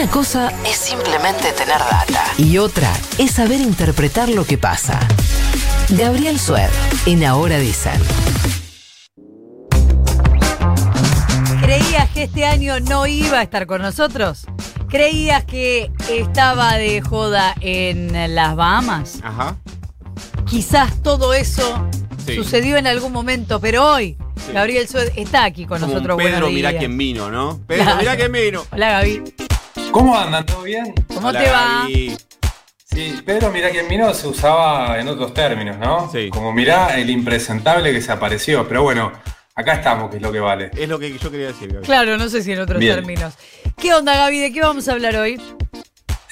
Una cosa es simplemente tener data y otra es saber interpretar lo que pasa. Gabriel Sued, en Ahora Dicen. ¿Creías que este año no iba a estar con nosotros? ¿Creías que estaba de joda en las Bahamas? Ajá. Quizás todo eso Sí. sucedió en algún momento, pero hoy Sí. Gabriel Sued está aquí con Como un nosotros. Pedro, mirá quién vino, ¿no? Pedro, Claro. mirá quién vino. Hola Gaby, ¿Cómo andan? ¿Todo bien? ¿cómo Hola, te va? Gaby. Sí, Pedro, mirá quién vino se usaba en otros términos, ¿no? Sí. Como mirá el impresentable que se apareció. Pero bueno, acá estamos, que es lo que vale. Es lo que yo quería decir, Gaby. Claro, no sé si en otros Bien. términos. ¿Qué onda Gaby? ¿De qué vamos a hablar hoy?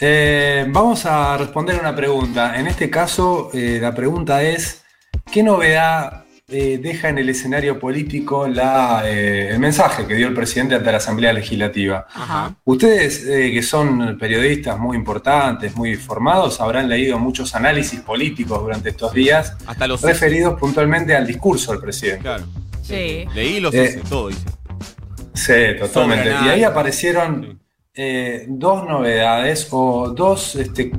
Eh, vamos a responder una pregunta. En este caso, eh, la pregunta es: ¿qué novedad eh, deja en el escenario político la, eh, el mensaje que dio el presidente ante la Asamblea Legislativa? Ajá. Ustedes eh, que son periodistas muy importantes, muy formados, habrán leído muchos análisis políticos durante estos días Hasta los referidos puntualmente al discurso del presidente. Claro. Sí. Leí los Eh, hice, todo dice. Sí, totalmente. Y ahí aparecieron eh, dos novedades o dos, este,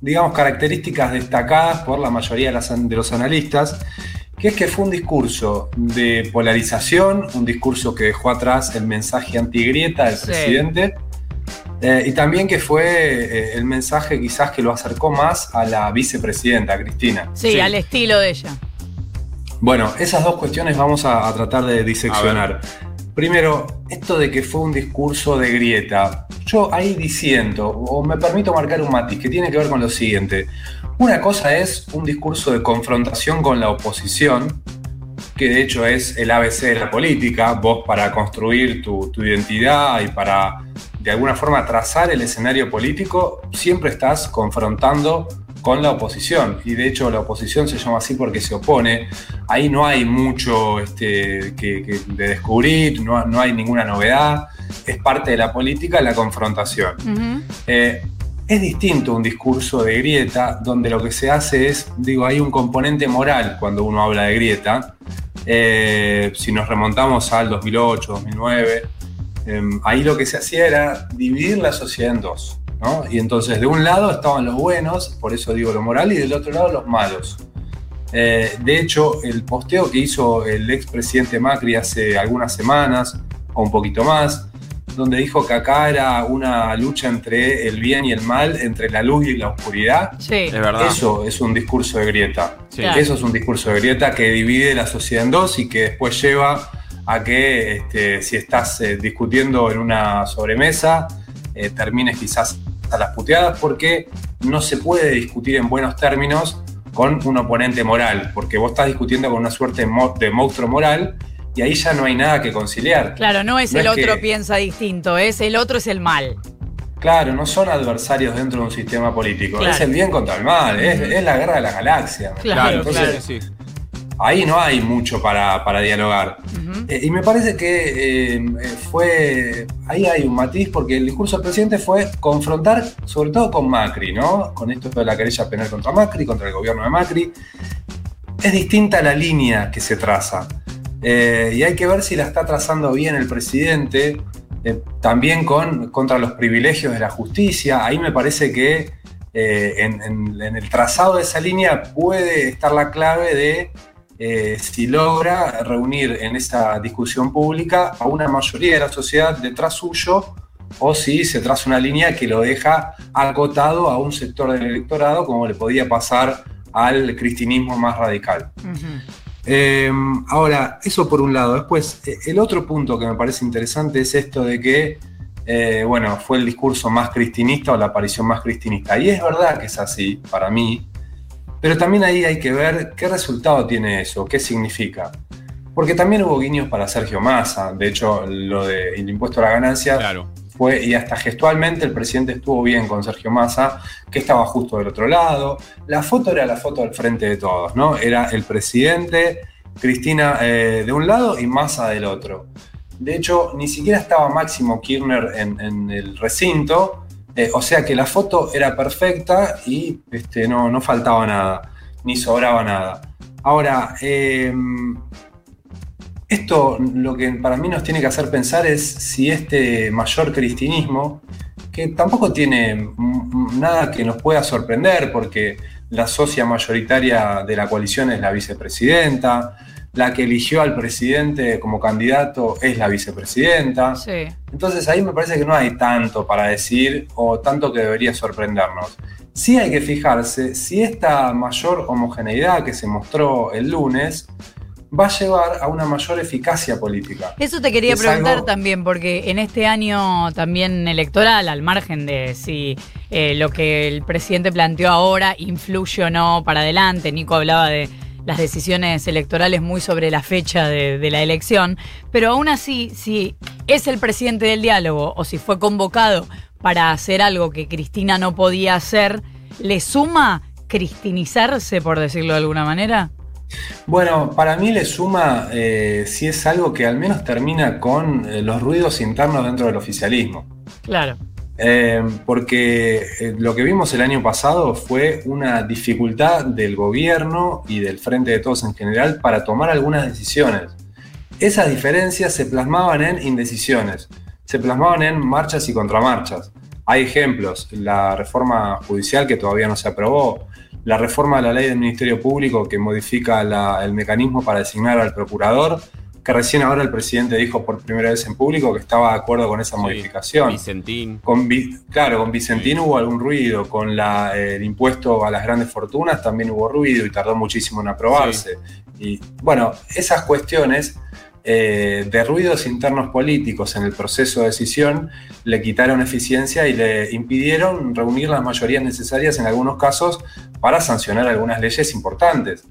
digamos, características destacadas por la mayoría de, las- de los analistas, que es que fue un discurso de polarización, un discurso que dejó atrás el mensaje antigrieta del Sí. presidente, eh, y también que fue eh, el mensaje quizás que lo acercó más a la vicepresidenta, Cristina. Sí, Sí. al estilo de ella. Bueno, esas dos cuestiones vamos a, a tratar de diseccionar. Primero, esto de que fue un discurso de grieta. Yo ahí diciendo, o me permito marcar un matiz, que tiene que ver con lo siguiente. Una cosa es un discurso de confrontación con la oposición, que de hecho es el ABC de la política, vos para construir tu, tu identidad y para de alguna forma trazar el escenario político, siempre estás confrontando con la oposición. Y de hecho la oposición se llama así porque se opone. Ahí no hay mucho este, que, que de descubrir, no, no hay ninguna novedad. Es parte de la política la confrontación. Eh, es distinto un discurso de grieta, donde lo que se hace es, digo, hay un componente moral cuando uno habla de grieta. Eh, si nos remontamos al 2008, 2009, eh, ahí lo que se hacía era dividir la sociedad en dos. ¿no? Y entonces de un lado estaban los buenos, por eso digo lo moral, y del otro lado los malos. Eh, de hecho, el posteo que hizo el expresidente Macri hace algunas semanas, o un poquito más, donde dijo que acá era una lucha entre el bien y el mal, entre la luz y la oscuridad. Sí. Es verdad. Eso es un discurso de grieta. Sí. Claro. Eso es un discurso de grieta que divide la sociedad en dos y que después lleva a que este, si estás eh, discutiendo en una sobremesa, eh, termines quizás a las puteadas porque no se puede discutir en buenos términos con un oponente moral, porque vos estás discutiendo con una suerte de monstruo moral y ahí ya no hay nada que conciliar. Claro, no es No el es otro que- piensa distinto, es el otro es el mal. Claro, no son adversarios dentro de un sistema político, Claro. es el bien contra el mal, es, la guerra de las galaxias. Claro, Entonces, claro. sí, ahí no hay mucho para, para dialogar. Eh, y me parece que eh, fue. Ahí hay un matiz, porque el discurso del presidente fue confrontar, sobre todo con Macri, ¿no? Con esto de la querella penal contra Macri, contra el gobierno de Macri. Es distinta la línea que se traza. Eh, y hay que ver si la está trazando bien el presidente, eh, también con, contra los privilegios de la justicia. Ahí me parece que eh, en, el trazado de esa línea puede estar la clave de si logra reunir en esa discusión pública a una mayoría de la sociedad detrás suyo o si se traza una línea que lo deja acotado a un sector del electorado como le podía pasar al cristinismo más radical. Eh, ahora, eso por un lado. Después, eh, el otro punto que me parece interesante es esto de que, eh, bueno, fue el discurso más cristinista o la aparición más cristinista. Y es verdad que es así, para mí, pero también ahí hay que ver qué resultado tiene eso, qué significa. Porque también hubo guiños para Sergio Massa. De hecho, lo del impuesto a la ganancia Claro. Y hasta gestualmente el presidente estuvo bien con Sergio Massa, que estaba justo del otro lado. La foto era la foto al frente de todos, ¿no? Era el presidente, Cristina eh, de un lado y Massa del otro. De hecho, ni siquiera estaba Máximo Kirchner en, en el recinto, eh, o sea que la foto era perfecta y este, no, no faltaba nada, ni sobraba nada. Ahora, eh, esto lo que para mí nos tiene que hacer pensar es si este mayor cristinismo que tampoco tiene nada que nos pueda sorprender porque la socia mayoritaria de la coalición es la vicepresidenta, la que eligió al presidente como candidato es la vicepresidenta. Entonces ahí me parece que no hay tanto para decir o tanto que debería sorprendernos. Sí hay que fijarse si esta mayor homogeneidad que se mostró el lunes va a llevar a una mayor eficacia política. Eso te quería preguntar también, porque en este año también electoral, al margen de si eh, lo que el presidente planteó ahora influye o no para adelante, Nico hablaba de las decisiones electorales muy sobre la fecha de, de la elección, pero aún así, si es el presidente del diálogo o si fue convocado para hacer algo que Cristina no podía hacer, ¿le suma cristinizarse, por decirlo de alguna manera? Bueno, para mí le suma eh, si es algo que al menos termina con eh, los ruidos internos dentro del oficialismo. Claro. Eh, porque lo que vimos el año pasado fue una dificultad del gobierno y del Frente de Todos en general para tomar algunas decisiones. Esas diferencias se plasmaban en indecisiones, se plasmaban en marchas y contramarchas. Hay ejemplos, la reforma judicial que todavía no se aprobó, la reforma de la ley del Ministerio Público que modifica el mecanismo para designar al procurador, que recién ahora el presidente dijo por primera vez en público que estaba de acuerdo con esa modificación. Vicentín. Con, claro, con Vicentín hubo algún ruido, con el impuesto a las grandes fortunas también hubo ruido y tardó muchísimo en aprobarse. Y bueno, esas cuestiones eh, de ruidos internos políticos en el proceso de decisión le quitaron eficiencia y le impidieron reunir las mayorías necesarias en algunos casos para sancionar algunas leyes importantes.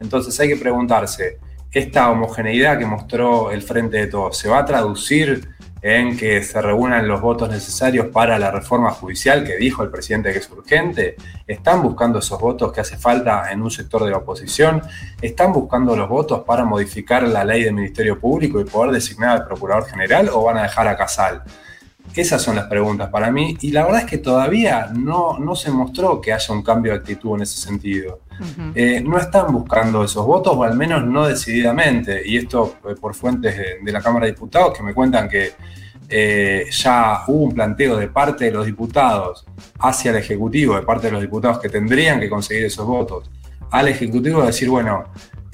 Entonces hay que preguntarse, ¿esta homogeneidad que mostró el Frente de Todos se va a traducir en que se reúnan los votos necesarios para la reforma judicial que dijo el presidente que es urgente? ¿Están buscando esos votos que hace falta en un sector de la oposición? ¿Están buscando los votos para modificar la ley del Ministerio Público y poder designar al Procurador General o van a dejar a Casal? Esas son las preguntas para mí y la verdad es que todavía no, no se mostró que haya un cambio de actitud en ese sentido. Eh, no están buscando esos votos o al menos no decididamente y esto eh, por fuentes de, la Cámara de Diputados que me cuentan que eh, ya hubo un planteo de parte de los diputados hacia el Ejecutivo, de parte de los diputados que tendrían que conseguir esos votos, al Ejecutivo decir, bueno,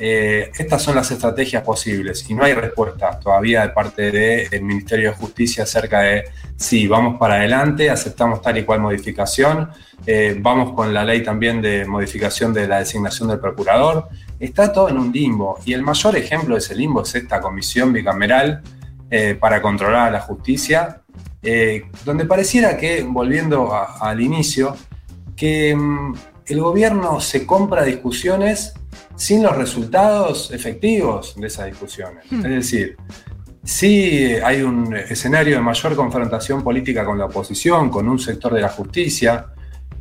eh, estas son las estrategias posibles y no hay respuesta todavía de parte del Ministerio de Justicia acerca de si vamos para adelante, aceptamos tal y cual modificación, eh, vamos con la ley también de modificación de la designación del procurador. Está todo en un limbo y el mayor ejemplo de ese limbo es esta comisión bicameral eh, para controlar a la justicia, donde pareciera que, volviendo al inicio, que mm, el gobierno se compra discusiones sin los resultados efectivos de esas discusiones. Hmm. Es decir, sí hay un escenario de mayor confrontación política con la oposición, con un sector de la justicia,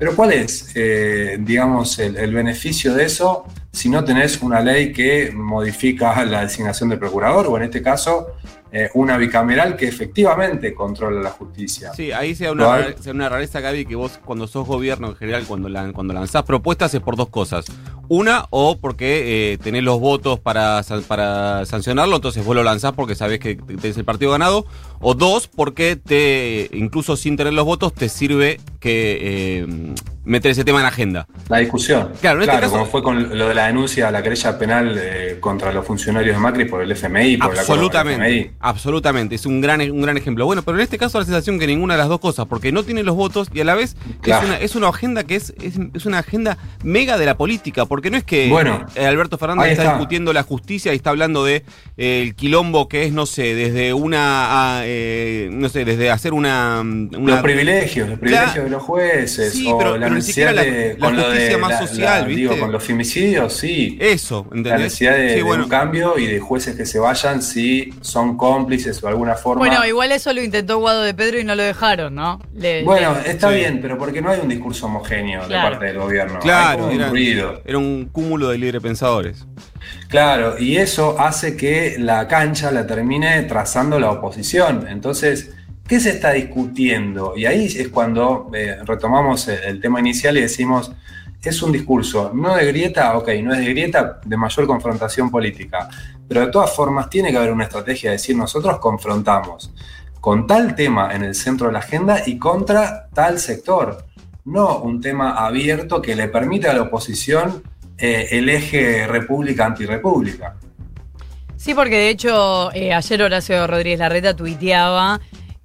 pero ¿cuál es, eh, digamos, el, beneficio de eso si no tenés una ley que modifica la designación del procurador o en este caso eh, una bicameral que efectivamente controla la justicia. Sí, ahí sea una, una rareza, Gaby, que vos cuando sos gobierno en general, cuando, cuando lanzás propuestas es por dos cosas. Una, o porque eh, tenés los votos para, para sancionarlo, entonces vos lo lanzás porque sabés que tenés el partido ganado. O dos, porque te incluso sin tener los votos te sirve que eh, meter ese tema en agenda. La discusión. Claro, en este caso, como fue con lo de la denuncia, la querella penal eh, contra los funcionarios de Macri por el FMI, por absolutamente, el FMI. Absolutamente, es un gran, un gran ejemplo. Bueno, pero en este caso la sensación que ninguna de las dos cosas, porque no tiene los votos y a la vez es, una, es una agenda que es, es, una agenda mega de la política, porque no es que bueno, eh, Alberto Fernández está, discutiendo la justicia y está hablando de eh, el quilombo que es, no sé, desde una, no sé, desde hacer una... los privilegios, los privilegios de los jueces. Sí, pero, la necesidad de, la, justicia más social, ¿viste? Digo, con los femicidios, sí. Eso, ¿entendés? La necesidad de, un cambio y de jueces que se vayan si son cómplices o de alguna forma. Bueno, igual eso lo intentó Guado de Pedro y no lo dejaron, ¿no? bueno, está bien, pero porque no hay un discurso homogéneo de parte del gobierno. Claro, un era, era un cúmulo de librepensadores. Claro, y eso hace que la cancha la termine trazando la oposición. Entonces, ¿Qué se está discutiendo? Y ahí es cuando eh, retomamos el, tema inicial y decimos, es un discurso no de grieta, ok, no es de grieta, de mayor confrontación política, pero de todas formas tiene que haber una estrategia de decir nosotros confrontamos. con tal tema en el centro de la agenda y contra tal sector. No un tema abierto que le permite a la oposición eh, el eje república-antirrepública. Sí, porque de hecho eh, ayer Horacio Rodríguez Larreta tuiteaba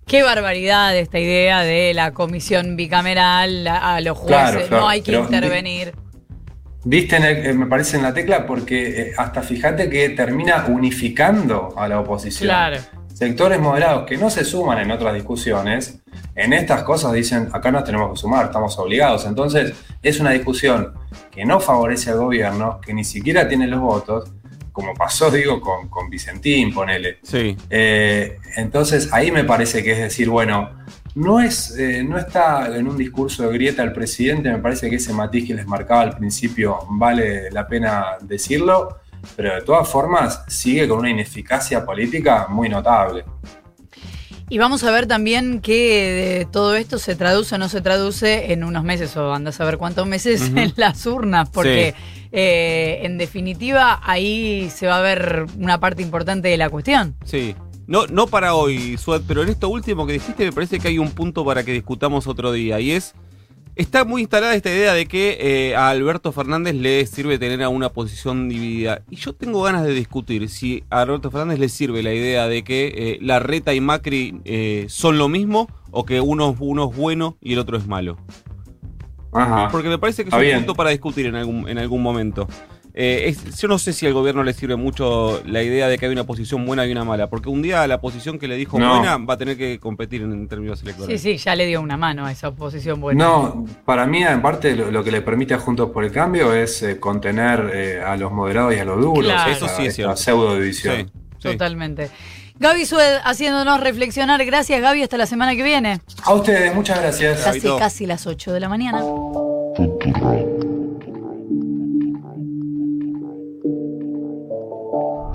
Qué barbaridad esta idea de la comisión bicameral a, los jueces, no hay que intervenir. Viste, eh, me parece en la tecla porque hasta fíjate que termina unificando a la oposición. Claro sectores moderados que no se suman en otras discusiones, en estas cosas dicen, acá nos tenemos que sumar, estamos obligados. Entonces, es una discusión que no favorece al gobierno, que ni siquiera tiene los votos, como pasó, digo, con, con Vicentín, ponele. Sí. Eh, entonces, ahí me parece que es decir, bueno, no, es, eh, no está en un discurso de grieta al presidente, me parece que ese matiz que les marcaba al principio vale la pena decirlo pero de todas formas sigue con una ineficacia política muy notable. Y vamos a ver también que todo esto se traduce o no se traduce en unos meses, o andas a ver cuántos meses en las urnas, porque eh, en definitiva ahí se va a ver una parte importante de la cuestión. Sí. No, no para hoy, Sued, pero en esto último que dijiste me parece que hay un punto para que discutamos otro día, y es Está muy instalada esta idea de que eh, a Alberto Fernández le sirve tener a una posición dividida. Y yo tengo ganas de discutir si a Alberto Fernández le sirve la idea de que eh, la Reta y Macri eh, son lo mismo o que uno, uno es bueno y el otro es malo. Ajá. Porque me parece que es un punto para discutir en algún, en algún momento. Eh, yo no sé si al gobierno le sirve mucho la idea de que hay una posición buena y una mala, porque un día la posición que le dijo buena va a tener que competir en, términos electorales. Sí, sí, ya le dio una mano a esa oposición buena. No, para mí, en parte, lo, que le permite a Juntos por el Cambio es eh, contener eh, a los moderados y a los duros. Eso sí es cierto. pseudo división. Totalmente. Gaby Sued haciéndonos reflexionar. Gracias, Gaby. Hasta la semana que viene. A ustedes, muchas gracias. Casi, casi las 8 de la mañana.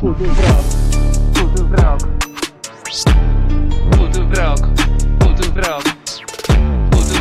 Tudo branco, tudo branco. Tudo branco, tudo branco.